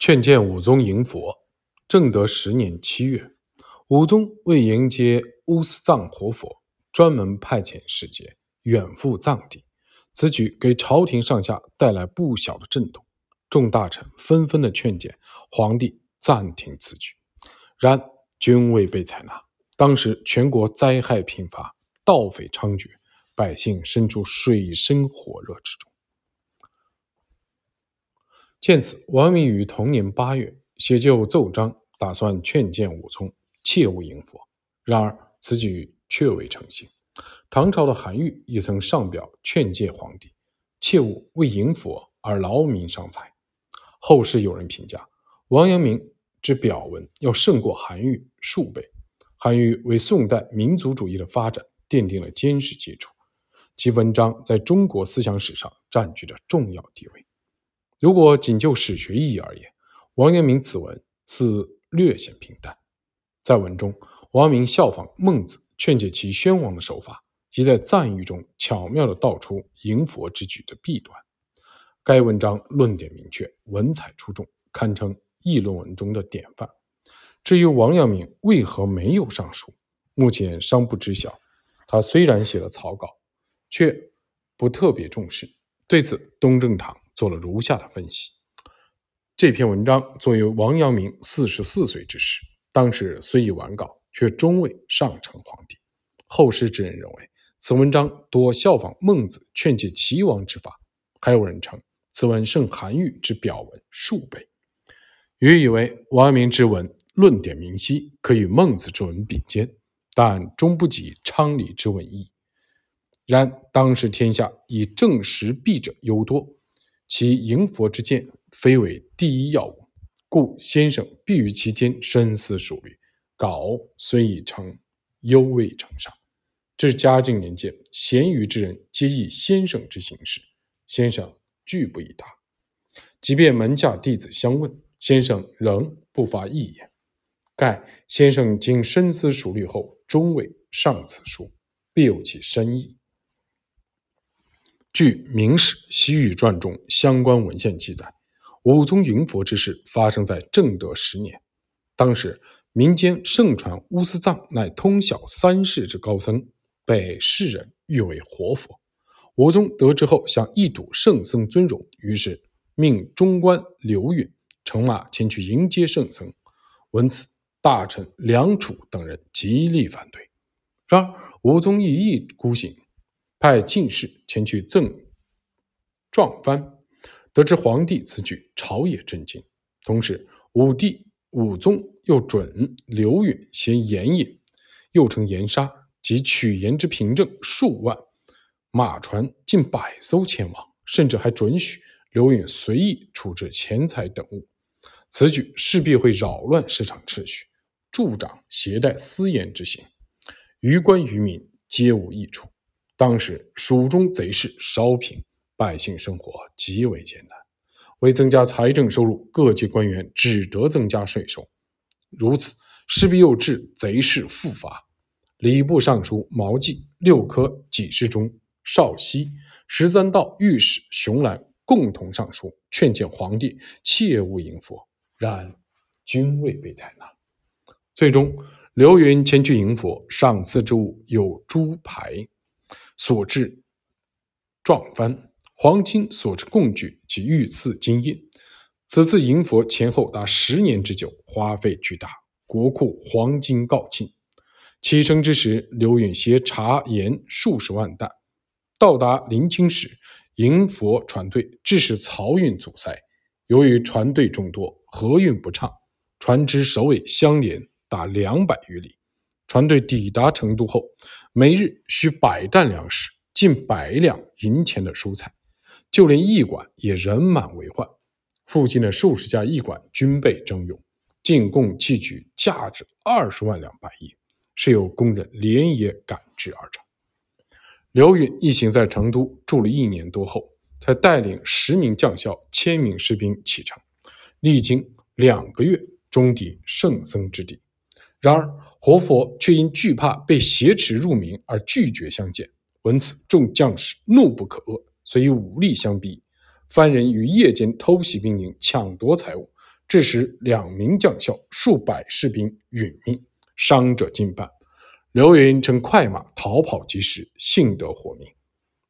劝谏武宗迎佛。正德十年七月，武宗为迎接乌斯藏活佛，专门派遣使节远赴藏地。此举给朝廷上下带来不小的震动，众大臣纷纷的劝谏皇帝暂停此举，然均未被采纳。当时全国灾害频发，盗匪猖獗，百姓身处水深火热之中。见此，王阳明于同年八月写就奏章，打算劝谏武宗切勿迎佛。然而此举却未成行。唐朝的韩愈也曾上表劝诫皇帝，切勿为迎佛而劳民伤财。后世有人评价，王阳明之表文要胜过韩愈数倍。韩愈为宋代民族主义的发展奠定了坚实基础，其文章在中国思想史上占据着重要地位。如果仅就史学意义而言，王阳明此文似略显平淡。在文中，王阳明效仿孟子劝解齐宣王的手法，即在赞誉中巧妙地道出迎佛之举的弊端。该文章论点明确，文采出众，堪称议论文中的典范。至于王阳明为何没有上书，目前尚不知晓。他虽然写了草稿，却不特别重视。对此，东正堂做了如下的分析：这篇文章作为王阳明四十四岁之时，当时虽已完稿，却终未上呈皇帝。后世之人认为，此文章多效仿孟子劝解齐王之法；还有人称此文胜韩愈之表文数倍。予以为王阳明之文。论点明晰，可与孟子之文比肩，但终不及昌黎之文义。然当时天下以正实弊者尤多，其迎佛之见非为第一要务，故先生必于其间深思熟虑。稿虽已成，犹未成上。至嘉靖年间，贤愚之人皆以先生之行事，先生拒不以答。即便门下弟子相问，先生仍不发一言。盖先生经深思熟虑后，终未上此书，必有其深意。据《明史·西域传》中相关文献记载，武宗迎佛之事发生在正德十年。当时民间盛传乌斯藏乃通晓三世之高僧，被世人誉为活佛。武宗得知后，想一睹圣僧尊容，于是命中官刘允乘马前去迎接圣僧。闻此。大臣梁楚等人极力反对，然而武宗一意孤行，派进士前去赠状藩。得知皇帝此举，朝野震惊。同时，武帝武宗又准刘允携盐引，又称盐沙及取盐之凭证数万，马船近百艘前往，甚至还准许刘允随意处置钱财等物。此举势必会扰乱市场秩序。助长携带私盐之行，于官于民皆无益处。当时蜀中贼势稍平，百姓生活极为艰难。为增加财政收入，各级官员只得增加税收。如此势必又致贼势复发。礼部尚书毛记、六科给事中邵熙、十三道御史熊兰共同上书劝谏皇帝切勿迎佛，然均未被采纳。最终，刘云前去迎佛，赏赐之物有猪排所制状幡、黄金所制贡具及御赐金印。此次迎佛前后达十年之久，花费巨大，国库黄金告罄。启程之时，刘允携茶盐数十万担，到达临清时，迎佛船队致使漕运阻塞。由于船队众多，河运不畅，船只首尾相连。达两百余里，船队抵达成都后，每日需百担粮食、近百两银钱的蔬菜，就连驿馆也人满为患。附近的数十家驿馆均被征用，进贡器具价值二十万两白银，是由工人连夜赶制而成。刘允一行在成都住了一年多后，才带领十名将校、千名士兵启程，历经两个月，终抵圣僧之地。然而，活佛却因惧怕被挟持入明而拒绝相见。闻此，众将士怒不可遏，遂以武力相逼。番人于夜间偷袭兵营，抢夺财物，致使两名将校、数百士兵殒命，伤者近半。刘云乘快马逃跑及时，幸得活命。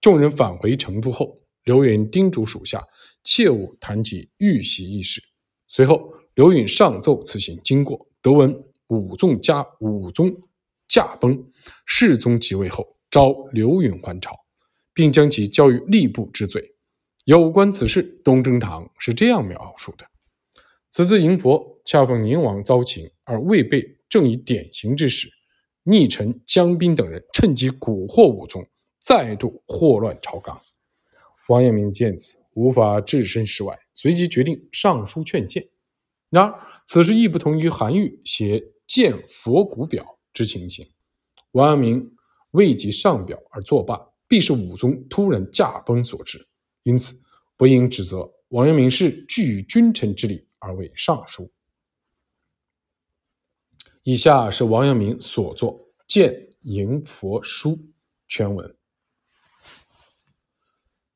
众人返回成都后，刘云叮嘱属下切勿谈及遇袭一事。随后，刘允上奏此行经过，得闻武宗加武宗驾崩，世宗即位后，召刘允还朝，并将其交于吏部治罪。有关此事，东征堂是这样描述的：此次迎佛，恰逢宁王遭擒，而未备正以典刑之时，逆臣江彬等人趁机蛊惑武宗，再度祸乱朝纲。王阳明见此，无法置身事外，随即决定上书劝谏。然而此事亦不同于韩愈写《见佛骨表》之情形。王阳明未及上表而作罢，必是武宗突然驾崩所致。因此，不应指责王阳明是据君臣之礼而为上书。以下是王阳明所作《见迎佛书》全文：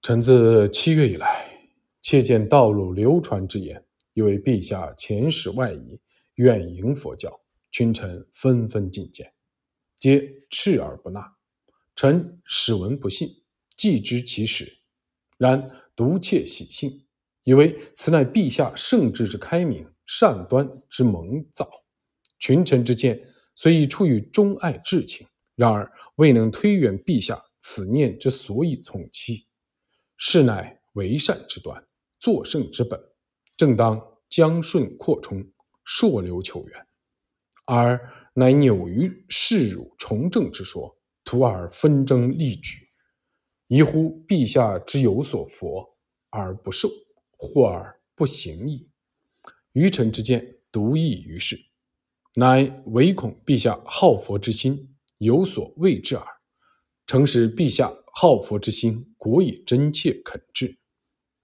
臣自七月以来，切见道路流传之言，以为陛下遣使外夷，远迎佛教，群臣纷纷进谏，皆斥而不纳。臣始闻不信，既知其始。然独窃喜信，以为此乃陛下圣智之开明，善端之蒙造。群臣之见，虽已出于忠爱至情，然而未能推远陛下此念之所以从期。是乃为善之端，作圣之本，正当将顺扩充，朔流求源，而乃扭于世辱从政之说，徒而纷争利举。疑乎陛下之有所佛而不受，或而不行矣。愚臣之见独异于世，乃唯恐陛下好佛之心有所畏之耳。诚使陛下好佛之心，果以真切恳至，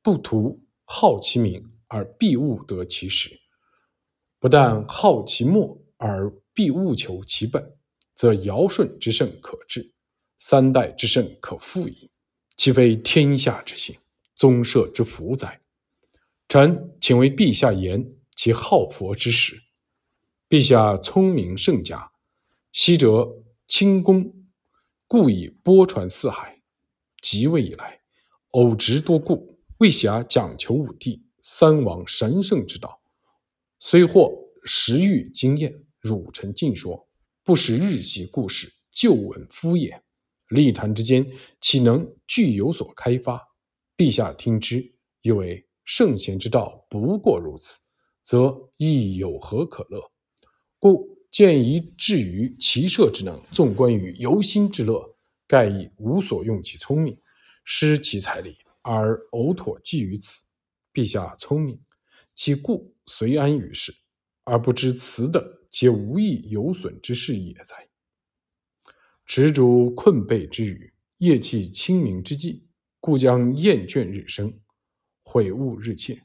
不图好其名而必务得其实，不但好其末而必务求其本，则尧舜之盛可治，三代之盛可复矣。岂非天下之幸，宗社之福哉？臣请为陛下言其好佛之实。陛下聪明圣佳，昔者清功，故以播传四海。即位以来，偶执多故，未暇讲求武帝、三王神圣之道。虽获时遇经验，汝臣尽说，不识日习故事，旧闻敷衍。立谈之间，岂能具有所开发？陛下听之，以为圣贤之道不过如此，则亦有何可乐？故见宜至于骑射之能，纵观于游心之乐，盖亦无所用其聪明，失其财力，而偶妥寄于此。陛下聪明，其故随安于世，而不知此等皆无益有损之事也哉？持主困备之余，夜气清明之际，故将厌倦日生，悔悟日切，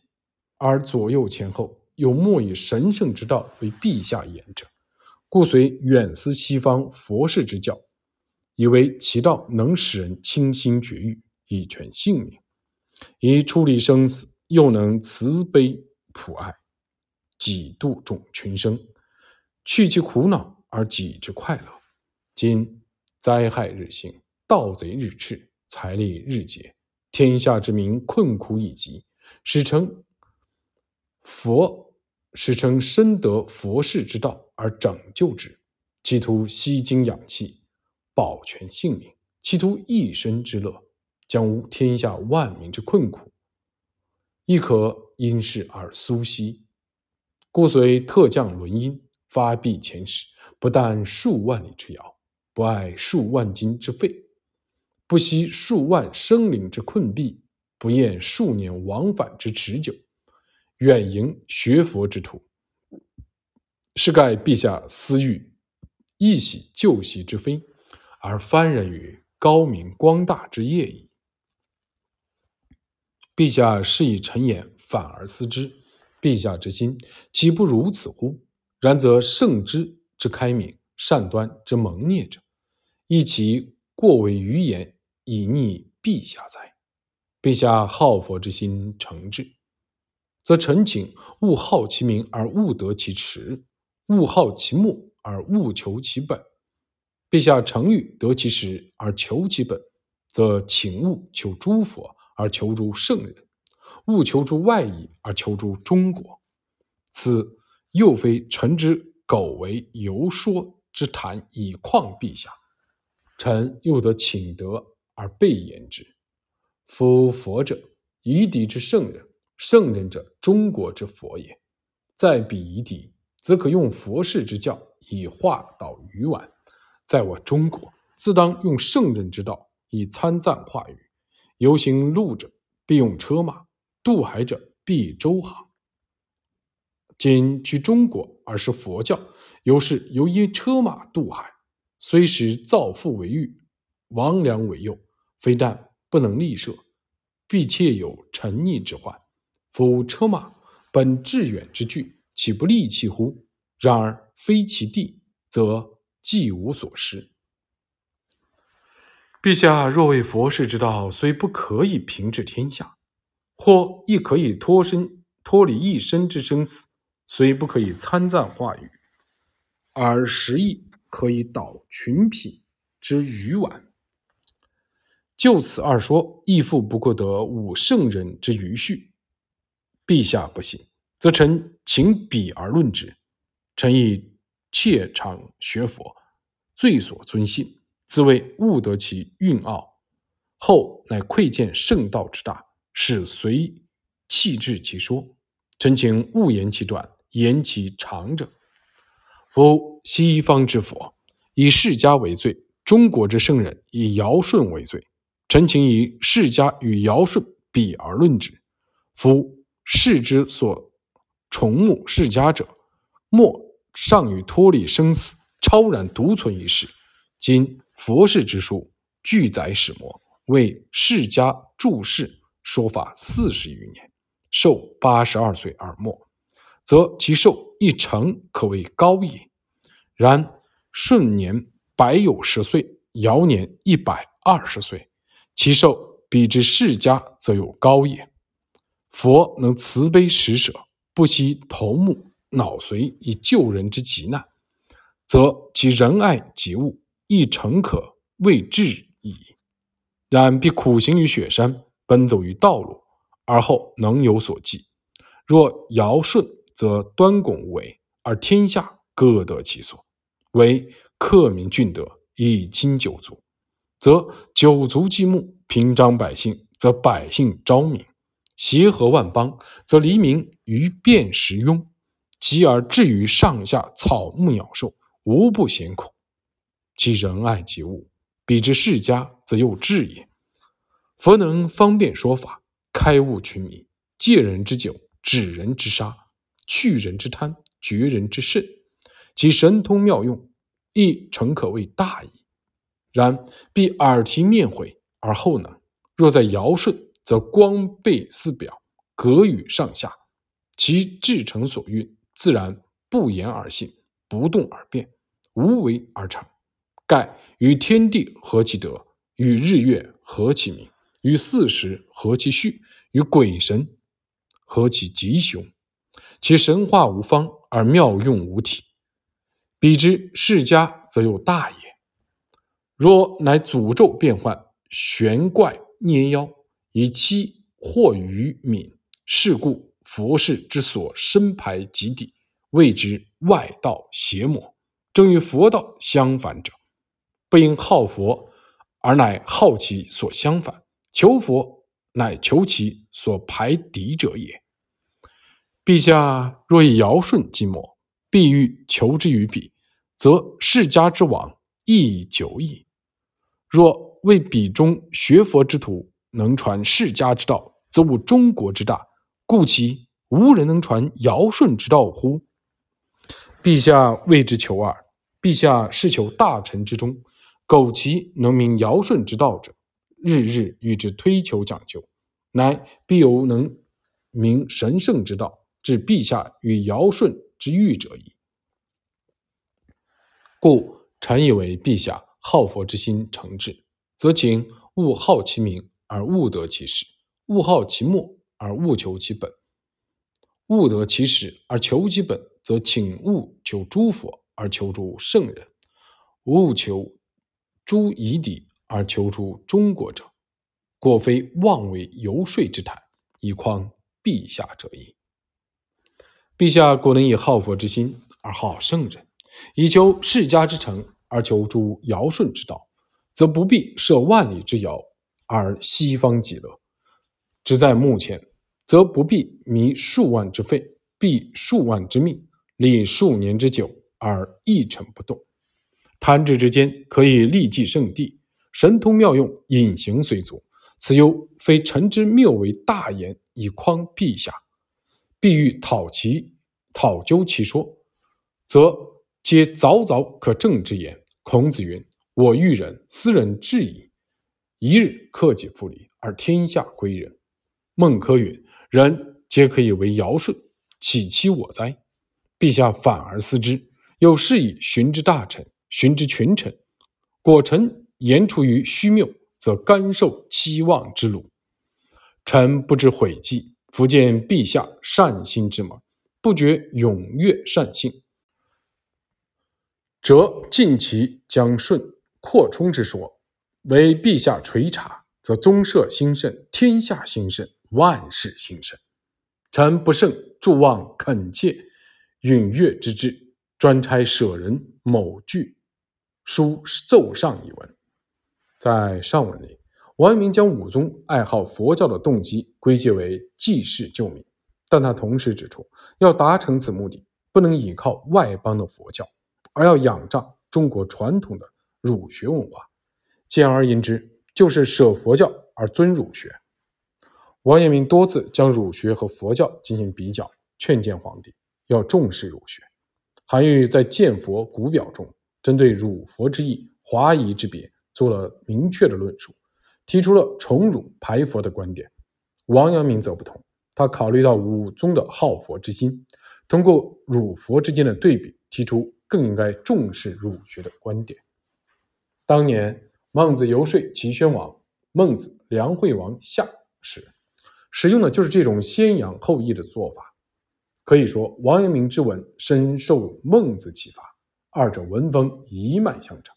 而左右前后有莫以神圣之道为陛下言者，故遂远思西方佛事之教，以为其道能使人清心绝欲，以全性命；以处理生死，又能慈悲普爱，几度众群生，去其苦恼而己之快乐。今。灾害日兴，盗贼日炽，财力日竭，天下之民困苦已极，使称佛，使称深得佛事之道而拯救之，企图吸精养气，保全性命，企图一身之乐，将无天下万民之困苦，亦可因事而苏息。故遂特降轮音，发币遣使，不但数万里之遥。不爱数万金之费，不惜数万生灵之困弊，不厌数年往返之持久，远迎学佛之徒，是盖陛下私欲一喜旧习之非，而幡然于高明光大之业矣。陛下是以臣言反而思之，陛下之心岂不如此乎？然则圣之之开明，善端之蒙孽者。亦其过为愚言，以逆陛下哉？陛下好佛之心诚挚，则臣请勿好其名而勿得其实，勿好其末而勿求其本。陛下诚欲得其实而求其本，则请勿求诸佛而求诸圣人，勿求诸外夷而求诸中国。此又非臣之苟为游说之谈以况陛下，臣又得请得而备言之。夫佛者，夷狄之圣人；圣人者，中国之佛也。在彼夷狄，则可用佛事之教以化导愚顽。在我中国，自当用圣人之道以参赞化语。游行路者，必用车马；渡海者，必舟航。今居中国而是佛教，由是由依车马渡海，虽使造父为欲，亡良为诱，非但不能立设，必切有沉溺之患。夫车马本致远之具，岂不利器乎？然而非其地，则。既无所失。陛下若为佛事之道，虽不可以平治天下，或亦可以脱身脱离一身之生死，虽不可以参赞化语，而实亦可以导群品之愚顽。就此二说，亦复不过得五圣人之余序。陛下不信，则臣请彼而论之。臣亦切常学佛。最所尊信，自谓悟得其蕴奥，后乃窥见圣道之大，使随弃置其说。臣请勿言其短，言其长者。夫西方之佛以释迦为最，中国之圣人以尧舜为最。臣请以释迦与尧舜比而论之。夫世之所崇慕释迦者，莫尚于脱离生死。超然独存一世。今佛世之书俱载始末，为释迦注释说法四十余年，寿八十二岁而没，则其寿一成可谓高也。然顺年百有十岁，尧年一百二十岁，其寿比之世家则有高也。佛能慈悲施舍，不惜头目脑髓以救人之急难。则其仁爱及物亦诚可谓至矣。然必苦行于雪山，奔走于道路，而后能有所寄。若尧舜，则端拱无为，而天下各得其所。为克民俊德，以亲九族，则九族既睦，平章百姓，则百姓昭明；协和万邦，则黎民于辨识庸，及而至于上下草木鸟兽。无不嫌苦，其仁爱及物，比之世家，则又至也。佛能方便说法，开悟群迷，借人之酒，止人之杀，去人之贪，绝人之甚，其神通妙用，亦诚可谓大矣。然必耳提面毁而后能。若在尧舜，则光背四表，格语上下，其至诚所蕴，自然不言而信，不动而变。无为而成，盖与天地合其德，与日月合其明，与四时合其序，与鬼神合其吉凶。其神化无方，而妙用无体。彼之世家，则有大也。若乃诅咒变幻，玄怪捏妖，以欺惑愚民，是故佛事之所深排极底，谓之外道邪魔。正与佛道相反者，不应好佛，而乃好其所相反；求佛，乃求其所排敌者也。陛下若以尧舜计谋，必欲求之于彼，则世家之亡亦久矣。若为彼中学佛之徒能传世家之道，则吾中国之大，故其无人能传尧舜之道乎？陛下为之求耳。陛下是求大臣之中，苟其能明尧舜之道者，日日与之推求讲究，乃必有能明神圣之道，是陛下与尧舜之欲者矣。故臣以为陛下好佛之心诚挚，则请勿好其名而勿得其实，勿好其末而勿求其本。勿得其实而求其本，则请勿求诸佛而求诸圣人；勿求诸夷狄而求诸中国者，果非妄为游说之谈，以匡陛下者矣。陛下果能以好佛之心而好圣人，以求世家之成而求诸尧舜之道，则不必设万里之遥而西方极乐；只在目前。则不必迷数万之费，避数万之命，历数年之久而一成不动。弹指之间，可以立即圣地，神通妙用，隐形随足。此犹非臣之谬为大言以匡陛下，必欲讨其讨究其说，则皆早早可证之言。孔子云：“我欲人，斯人至矣。一日克己复礼，而天下归仁。”孟轲云。人皆可以为尧舜，岂欺我哉？陛下反而思之，有事以循之大臣，循之群臣。果臣言出于虚谬，则甘受期望之辱。臣不知悔计，复见陛下善心之谋，不觉踊跃善幸，则尽其将顺扩充之说，为陛下垂察，则宗社兴盛，天下兴盛。万事兴盛，臣不胜助望恳切允悦之至，专差舍人某句书奏上一文。在上文里，王阳明将武宗爱好佛教的动机归结为济世救民，但他同时指出，要达成此目的，不能依靠外邦的佛教，而要仰仗中国传统的儒学文化。简而言之，就是舍佛教而尊儒学。王阳明多次将儒学和佛教进行比较，劝谏皇帝要重视儒学。韩愈在《见佛古表》中，针对儒佛之义、华夷之别做了明确的论述，提出了崇儒排佛的观点。王阳明则不同，他考虑到武宗的好佛之心，通过儒佛之间的对比，提出更应该重视儒学的观点。当年孟子游说齐宣王，孟子梁惠王下时。使用的就是这种先扬后抑的做法，可以说王阳明之文深受孟子启发，二者文风一脉相承。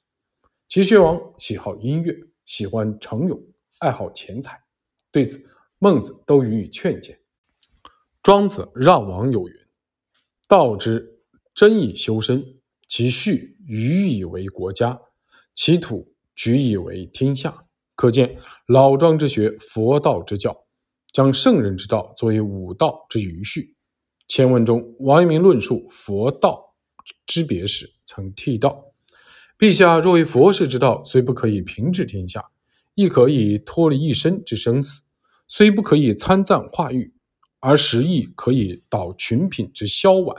齐宣王喜好音乐，喜欢成勇，爱好钱财，对此孟子都予以劝谏。庄子让王有云：“道之真以修身，其序予以为国家，其土举以为天下。”可见老庄之学，佛道之教。将圣人之道作为武道之余序。前文中，王阳明论述佛道之别时，曾提到：陛下若为佛事之道，虽不可以平治天下，亦可以脱离一身之生死；虽不可以参赞化育，而实亦可以导群品之消亡。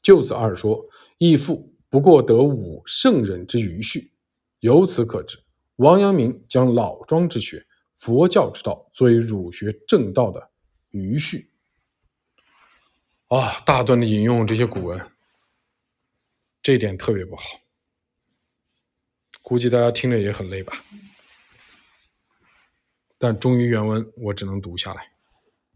就此二说，亦复不过得武圣人之余序。由此可知，王阳明将老庄之学。佛教之道作为儒学正道的余序啊，大段的引用这些古文，这点特别不好，估计大家听着也很累吧。但忠于原文，我只能读下来。